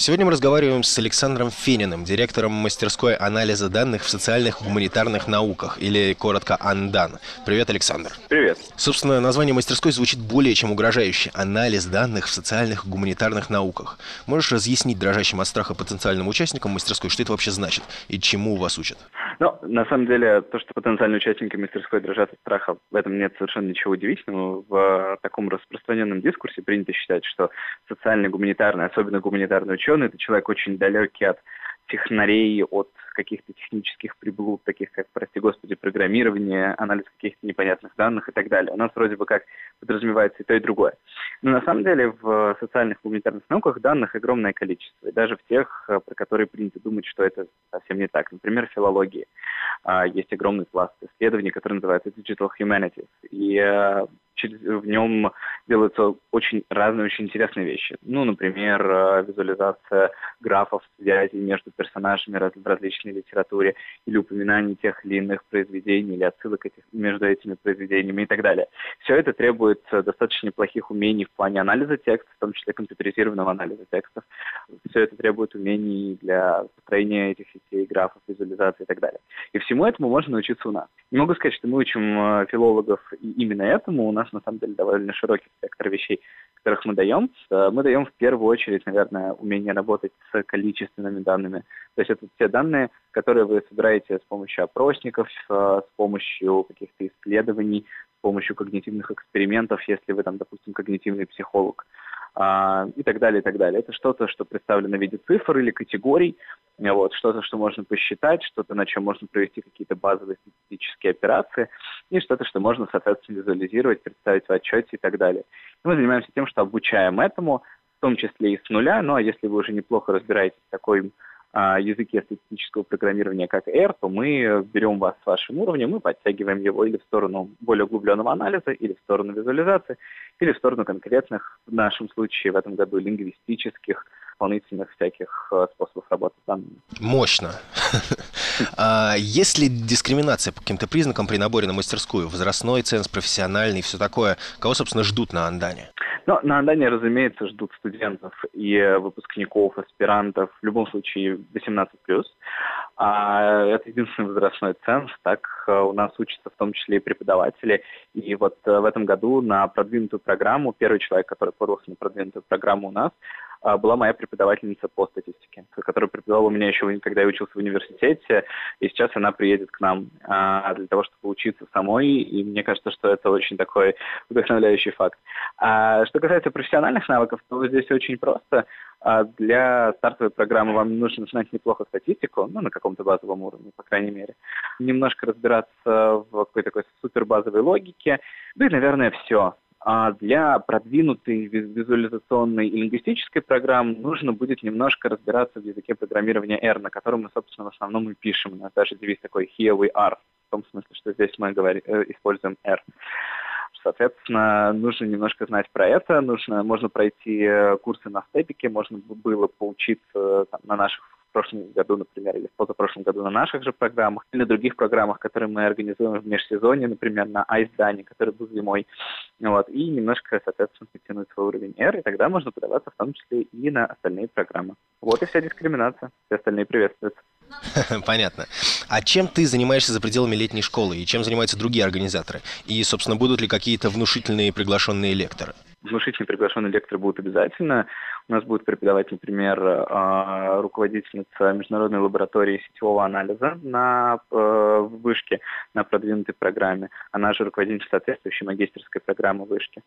Сегодня мы разговариваем с Александром Фениным, директором мастерской анализа данных в социальных гуманитарных науках, или коротко АНДАН. Привет, Александр. Привет. Собственно, название мастерской звучит более чем угрожающе. Анализ данных в социальных гуманитарных науках. Можешь разъяснить дрожащим от страха потенциальным участникам мастерской, что это вообще значит и чему вас учат? Ну, на самом деле, то, что потенциальные участники мастерской дрожат от страха, в этом нет совершенно ничего удивительного. В таком распространенном дискурсе принято считать, что социальный гуманитарный, особенно гуманитарный ученый, это человек очень далекий от технарей, от каких-то технических приблуд, таких как, прости господи, программирование, анализ каких-то непонятных данных и так далее. У нас вроде бы как подразумевается и то, и другое. Но на самом деле в социальных гуманитарных науках данных огромное количество, и даже в тех, э, про которые принято думать, что это совсем не так. Например, филологии. А, есть огромный пласт исследований, который называется Digital Humanities. И э, в нем делаются очень разные, очень интересные вещи. Ну, например, э, визуализация графов связи между персонажами в различной литературе, или упоминание тех или иных произведений, или отсылок этих, между этими произведениями и так далее. Все это требует э, достаточно неплохих умений в плане анализа текста, в том числе компьютеризированного анализа текстов. Все это требует умений для построения этих сетей, графов, визуализации и так далее. И всему этому можно научиться у нас. Не могу сказать, что мы учим э, филологов именно этому. У нас на самом деле довольно широкий спектр вещей, которых мы даем. Э, мы даем в первую очередь, наверное, умение работать с количественными данными. То есть это те данные, которые вы собираете с помощью опросников, с помощью каких-то исследований, с помощью когнитивных экспериментов, если вы там, допустим, когнитивный психолог а, и так далее, и так далее. Это что-то, что представлено в виде цифр или категорий, вот, что-то, что можно посчитать, что-то, на чем можно провести какие-то базовые статистические операции, и что-то, что можно, соответственно, визуализировать, представить в отчете и так далее. И мы занимаемся тем, что обучаем этому, в том числе и с нуля, ну а если вы уже неплохо разбираетесь в такой языке статистического программирования, как R, то мы берем вас с вашим уровнем и подтягиваем его или в сторону более углубленного анализа, или в сторону визуализации, или в сторону конкретных, в нашем случае в этом году, лингвистических, дополнительных всяких э, способов работы с данными. Мощно. А есть ли дискриминация по каким-то признакам при наборе на мастерскую? Возрастной ценз, профессиональный все такое? Кого, собственно, ждут на Андане? Ну, на Андане, разумеется, ждут студентов и выпускников, аспирантов, в любом случае 18+. А это единственный возрастной ценз, так э, у нас учатся в том числе и преподаватели. И вот э, в этом году на продвинутую программу, первый человек, который подался на продвинутую программу у нас, была моя преподавательница по статистике, которая преподавала у меня еще, когда я учился в университете, и сейчас она приедет к нам а, для того, чтобы учиться самой, и мне кажется, что это очень такой вдохновляющий факт. А что касается профессиональных навыков, то здесь очень просто. А для стартовой программы вам нужно знать неплохо статистику, ну, на каком-то базовом уровне, по крайней мере. Немножко разбираться в какой-то такой супер базовой логике. Ну и, наверное, все. А для продвинутой визуализационной и лингвистической программы нужно будет немножко разбираться в языке программирования R, на котором мы, собственно, в основном и пишем. У нас даже девиз такой «Here we are», в том смысле, что здесь мы говорим, э, используем R. Соответственно, нужно немножко знать про это, нужно, можно пройти э, курсы на степике, можно было поучиться там, на наших прошлом году, например, или в позапрошлом году на наших же программах, или на других программах, которые мы организуем в межсезонье, например, на Айсдане, который был зимой, вот, и немножко, соответственно, подтянуть свой уровень R, и тогда можно подаваться в том числе и на остальные программы. Вот и вся дискриминация, все остальные приветствуются. Понятно. А чем ты занимаешься за пределами летней школы и чем занимаются другие организаторы? И, собственно, будут ли какие-то внушительные приглашенные лекторы? Внушительные приглашенные лекторы будут обязательно. У нас будет преподавать, например, а, руководительница Международной лаборатории сетевого анализа на э, вышке, на продвинутой программе. Она же руководитель соответствующей магистерской программы вышки.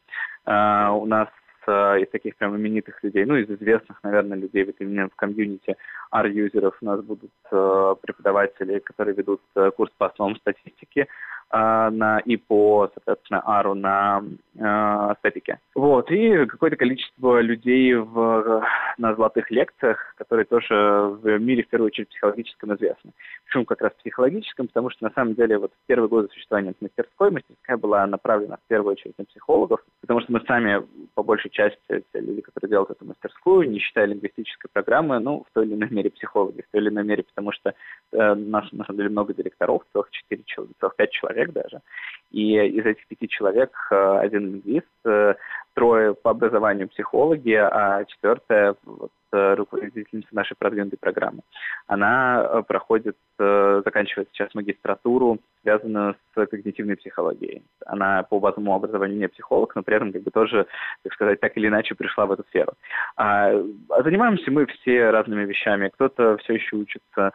А, у нас э, из таких прям именитых людей, ну, из известных, наверное, людей вот именно в комьюнити R-юзеров у нас будут э, преподаватели, которые ведут курс по основам статистики, а, на, и по, соответственно, ару на э, статике. Вот, и какое-то количество людей в, на золотых лекциях, которые тоже в мире, в первую очередь, психологическом известны. Почему как раз психологическом? Потому что, на самом деле, вот в первые годы существования мастерской, мастерская была направлена в первую очередь на психологов, потому что мы сами, по большей части, те люди, которые делают эту мастерскую, не считая лингвистической программы, ну, в той или иной мере психологи, в той или иной мере, потому что э, нас, на самом деле, много директоров, целых 4 человека, целых 5 человек, человек даже. И из этих пяти человек э, один лингвист, э, трое по образованию психологи, а четвертая руководительница нашей продвинутой программы. Она проходит, заканчивает сейчас магистратуру, связанную с когнитивной психологией. Она по базовому образованию не психолог, но при этом как бы тоже, так сказать, так или иначе пришла в эту сферу. А, а занимаемся мы все разными вещами. Кто-то все еще учится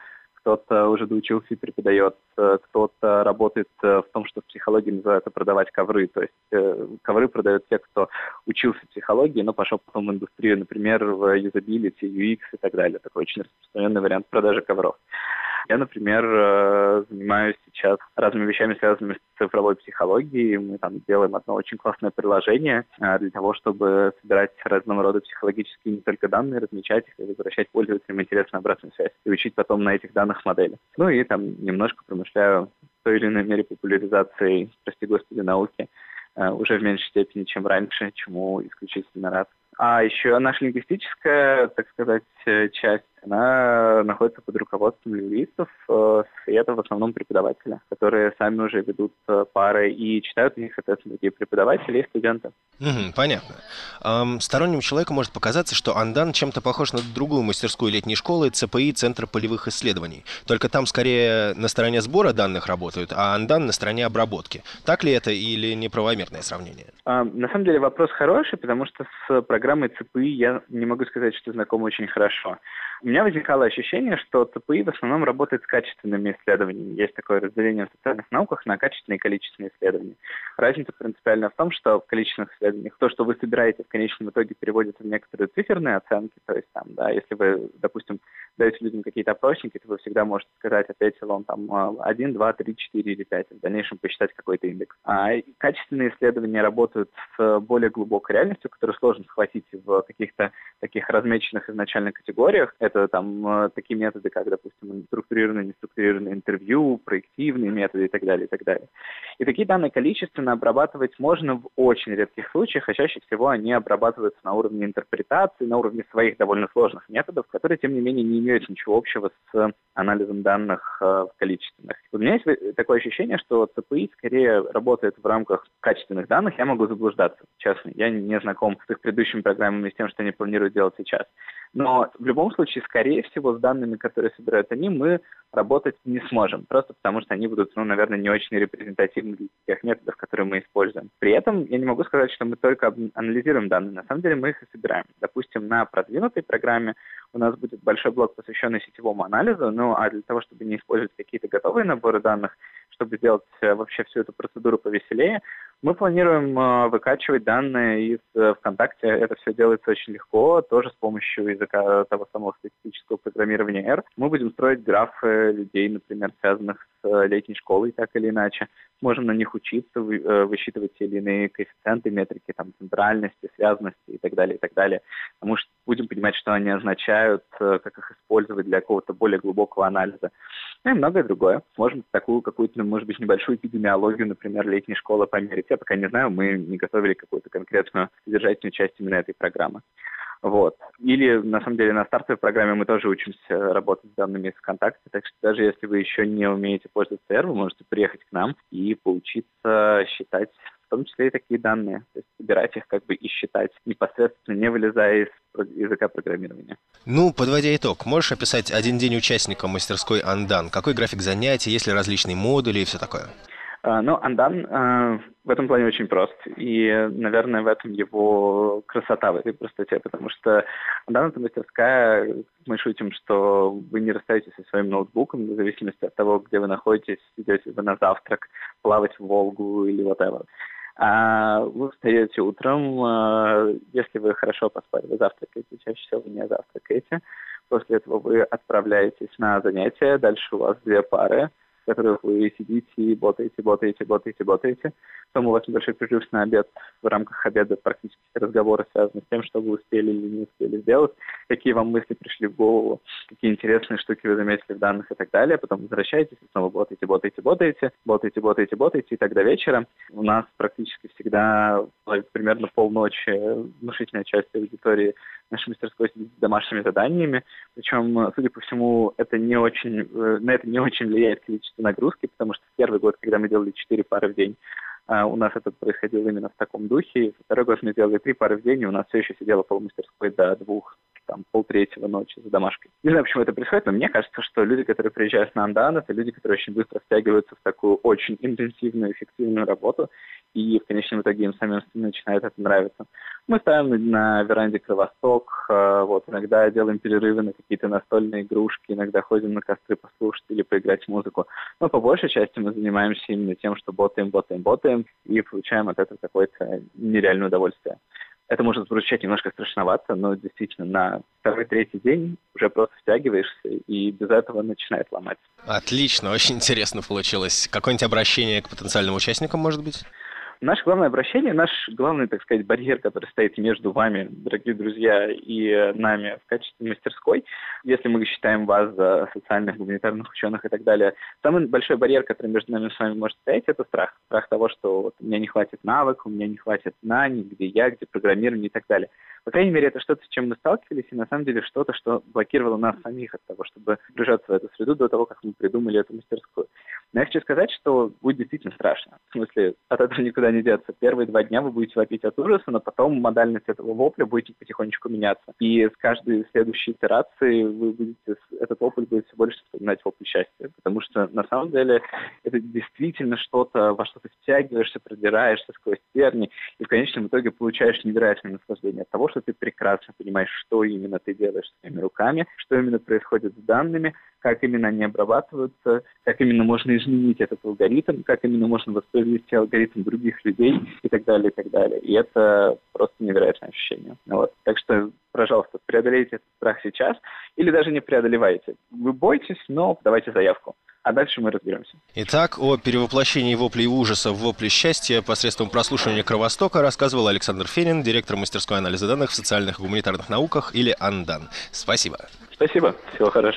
кто-то уже доучился и преподает, э, кто-то работает э, в том, что в психологии называется продавать ковры. То есть э, ковры продают те, кто учился психологии, но пошел потом в индустрию, например, в юзабилити, UX и так далее. Такой очень распространенный вариант продажи ковров. Я, например, занимаюсь сейчас разными вещами, связанными с цифровой психологией. Мы там делаем одно очень классное приложение для того, чтобы собирать разного рода психологические не только данные, размечать их и возвращать пользователям интересную обратную связь и учить потом на этих данных модели. Ну и там немножко промышляю в той или иной мере популяризацией, прости господи, науки э, уже в меньшей степени, чем раньше, чему исключительно рад. А еще наша лингвистическая, так сказать, часть она находится под руководством лингвистов, э, и это в основном преподаватели, которые сами уже ведут э, пары и читают у них, соответственно, другие преподаватели и студенты. Угу, понятно. Эм, стороннему человеку может показаться, что Андан чем-то похож на другую мастерскую летней школы ЦПИ Центр полевых исследований. Только там скорее на стороне сбора данных работают, а Андан на стороне обработки. Так ли это или неправомерное сравнение? А, на самом деле вопрос хороший, потому что с программой ЦПИ я не могу сказать, что знаком очень хорошо. fã. У меня возникало ощущение, что ЦПИ в основном работает с качественными исследованиями. Есть такое разделение в социальных науках на качественные и количественные исследования. Разница принципиальна в том, что в количественных исследованиях то, что вы собираете в конечном итоге, переводится в некоторые циферные оценки. То есть, там, да, если вы, допустим, даете людям какие-то опросники, то вы всегда можете сказать, ответил он там 1, 2, 3, 4 или 5, в дальнейшем посчитать какой-то индекс. А качественные исследования работают с более глубокой реальностью, которую сложно схватить в каких-то таких размеченных изначально категориях. Это там э, такие методы, как, допустим, структурированное, неструктурированное интервью, проективные методы и так далее, и так далее. И такие данные количественно обрабатывать можно в очень редких случаях, а чаще всего они обрабатываются на уровне интерпретации, на уровне своих довольно сложных методов, которые, тем не менее, не имеют ничего общего с анализом данных э, количественных. У меня есть такое ощущение, что ЦПИ скорее работает в рамках качественных данных. Я могу заблуждаться, честно. Я не знаком с их предыдущими программами с тем, что они планируют делать сейчас. Но в любом случае, скорее всего, с данными, которые собирают они, мы работать не сможем, просто потому что они будут, ну, наверное, не очень репрезентативны для тех методов, которые мы используем. При этом я не могу сказать, что мы только анализируем данные. На самом деле мы их и собираем. Допустим, на продвинутой программе у нас будет большой блок, посвященный сетевому анализу, ну, а для того, чтобы не использовать какие-то готовые наборы данных, чтобы сделать э, вообще всю эту процедуру повеселее, мы планируем э, выкачивать данные из э, ВКонтакте. Это все делается очень легко, тоже с помощью языка того самого статистического программирования R. Мы будем строить графы людей, например, связанных с э, летней школой, так или иначе. Можем на них учиться, вы, высчитывать те или иные коэффициенты, метрики, там, центральности, связанности и так далее, и так далее. Потому что будем понимать, что они означают, как их использовать для какого-то более глубокого анализа. Ну и многое другое. Можем такую какую-то, может быть, небольшую эпидемиологию, например, летней школы померить. Я пока не знаю, мы не готовили какую-то конкретную содержательную часть именно этой программы. Вот. Или, на самом деле, на стартовой программе мы тоже учимся работать с данными из ВКонтакте, так что даже если вы еще не умеете пользоваться R, вы можете приехать к нам и поучиться считать в том числе и такие данные, то есть собирать их как бы и считать непосредственно, не вылезая из языка программирования. Ну, подводя итог, можешь описать один день участника мастерской Андан? Какой график занятий, есть ли различные модули и все такое? А, ну, Андан а, в этом плане очень прост. И, наверное, в этом его красота, в этой простоте. Потому что Андан — это мастерская, мы шутим, что вы не расстаетесь со своим ноутбуком, в зависимости от того, где вы находитесь, идете вы на завтрак, плавать в Волгу или whatever. А вы встаете утром, а, если вы хорошо поспали, вы завтракаете, чаще всего вы не завтракаете. После этого вы отправляетесь на занятия, дальше у вас две пары — в которых вы сидите и ботаете, ботаете, ботаете, ботаете. Потом у вас небольшой перерыв на обед. В рамках обеда практически разговоры связаны с тем, что вы успели или не успели сделать, какие вам мысли пришли в голову, какие интересные штуки вы заметили в данных и так далее. Потом возвращаетесь и снова ботаете, ботаете, ботаете, ботаете, ботаете, ботаете, и тогда вечером у нас практически всегда примерно полночи внушительная часть аудитории нашей мастерской сидит с домашними заданиями. Причем, судя по всему, это не очень, э, на это не очень влияет количество нагрузки, потому что первый год, когда мы делали 4 пары в день, а, у нас это происходило именно в таком духе. Второй год мы делали три пары в день, и у нас все еще сидело полмастерской до двух там полтретьего ночи за домашкой. Не знаю, почему это происходит, но мне кажется, что люди, которые приезжают на Андан, это люди, которые очень быстро втягиваются в такую очень интенсивную, эффективную работу, и в конечном итоге им самим начинает это нравиться. Мы ставим на веранде Кровосток, э, вот, иногда делаем перерывы на какие-то настольные игрушки, иногда ходим на костры послушать или поиграть в музыку. Но по большей части мы занимаемся именно тем, что ботаем, ботаем, ботаем, и получаем от этого какое-то нереальное удовольствие. Это может звучать немножко страшновато, но действительно на второй-третий день уже просто втягиваешься, и без этого начинает ломать. Отлично, очень интересно получилось. Какое-нибудь обращение к потенциальным участникам, может быть? Наше главное обращение, наш главный, так сказать, барьер, который стоит между вами, дорогие друзья, и нами в качестве мастерской, если мы считаем вас за социальных, гуманитарных ученых и так далее, самый большой барьер, который между нами с вами может стоять, это страх. Страх того, что вот, у меня не хватит навыков, у меня не хватит знаний, где я, где программирование и так далее. По крайней мере, это что-то, с чем мы сталкивались, и на самом деле что-то, что блокировало нас самих от того, чтобы вгружаться в эту среду до того, как мы придумали эту мастерскую. Но я хочу сказать, что будет действительно страшно. В смысле, от этого никуда не деться. Первые два дня вы будете вопить от ужаса, но потом модальность этого вопля будет потихонечку меняться. И с каждой следующей итерации вы будете, этот вопль будет все больше вспоминать вопль счастья. Потому что на самом деле это действительно что-то, во что ты втягиваешься, продираешься сквозь терни, и в конечном итоге получаешь невероятное наслаждение от того, что ты прекрасно понимаешь, что именно ты делаешь своими руками, что именно происходит с данными, как именно они обрабатываются, как именно можно изменить этот алгоритм, как именно можно воспроизвести алгоритм других людей и так далее, и так далее. И это просто невероятное ощущение. Вот. Так что, пожалуйста, преодолейте этот страх сейчас или даже не преодолевайте. Вы бойтесь, но подавайте заявку а дальше мы разберемся. Итак, о перевоплощении воплей ужаса в вопли счастья посредством прослушивания Кровостока рассказывал Александр Фенин, директор мастерской анализа данных в социальных и гуманитарных науках или АНДАН. Спасибо. Спасибо. Всего хорошего.